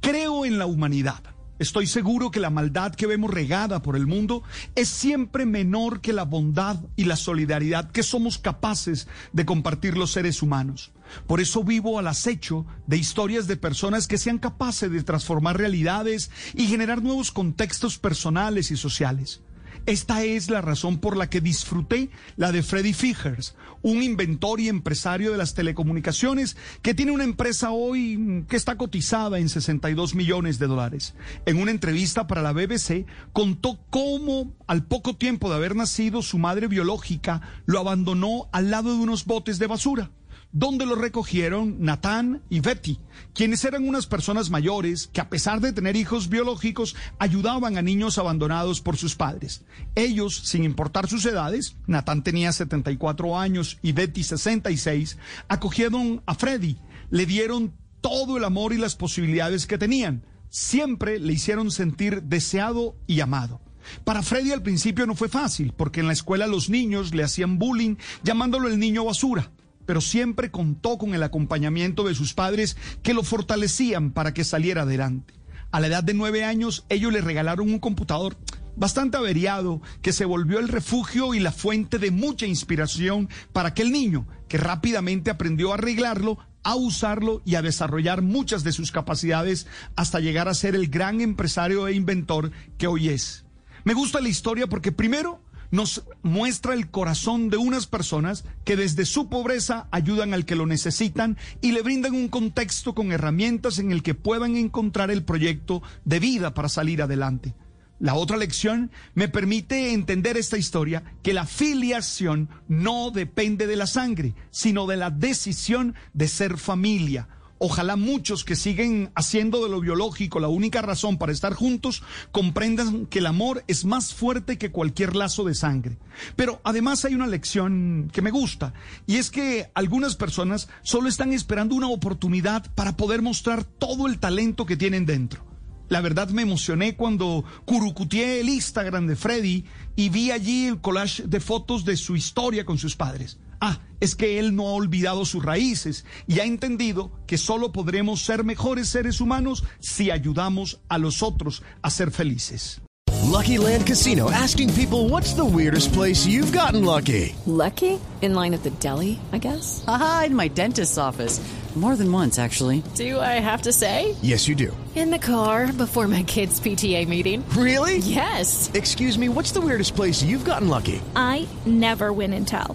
Creo en la humanidad. Estoy seguro que la maldad que vemos regada por el mundo es siempre menor que la bondad y la solidaridad que somos capaces de compartir los seres humanos. Por eso vivo al acecho de historias de personas que sean capaces de transformar realidades y generar nuevos contextos personales y sociales. Esta es la razón por la que disfruté la de Freddy Figers, un inventor y empresario de las telecomunicaciones que tiene una empresa hoy que está cotizada en 62 millones de dólares. En una entrevista para la BBC contó cómo al poco tiempo de haber nacido su madre biológica lo abandonó al lado de unos botes de basura donde lo recogieron Nathan y Betty, quienes eran unas personas mayores que a pesar de tener hijos biológicos ayudaban a niños abandonados por sus padres. Ellos, sin importar sus edades, Nathan tenía 74 años y Betty 66, acogieron a Freddy, le dieron todo el amor y las posibilidades que tenían. Siempre le hicieron sentir deseado y amado. Para Freddy al principio no fue fácil, porque en la escuela los niños le hacían bullying llamándolo el niño basura pero siempre contó con el acompañamiento de sus padres que lo fortalecían para que saliera adelante. A la edad de nueve años, ellos le regalaron un computador bastante averiado que se volvió el refugio y la fuente de mucha inspiración para aquel niño que rápidamente aprendió a arreglarlo, a usarlo y a desarrollar muchas de sus capacidades hasta llegar a ser el gran empresario e inventor que hoy es. Me gusta la historia porque primero nos muestra el corazón de unas personas que desde su pobreza ayudan al que lo necesitan y le brindan un contexto con herramientas en el que puedan encontrar el proyecto de vida para salir adelante. La otra lección me permite entender esta historia, que la filiación no depende de la sangre, sino de la decisión de ser familia Ojalá muchos que siguen haciendo de lo biológico la única razón para estar juntos comprendan que el amor es más fuerte que cualquier lazo de sangre. Pero además hay una lección que me gusta y es que algunas personas solo están esperando una oportunidad para poder mostrar todo el talento que tienen dentro. La verdad me emocioné cuando curucutié el Instagram de Freddy y vi allí el collage de fotos de su historia con sus padres. Ah, es que él no ha olvidado sus raíces y ha entendido que solo podremos ser mejores seres humanos si ayudamos a los otros a ser felices. Lucky Land Casino asking people what's the weirdest place you've gotten lucky. Lucky? In line at the deli, I guess. Aha, in my dentist's office. More than once, actually. Do I have to say? Yes, you do. In the car before my kids' PTA meeting. Really? Yes. Excuse me, what's the weirdest place you've gotten lucky? I never win and tell.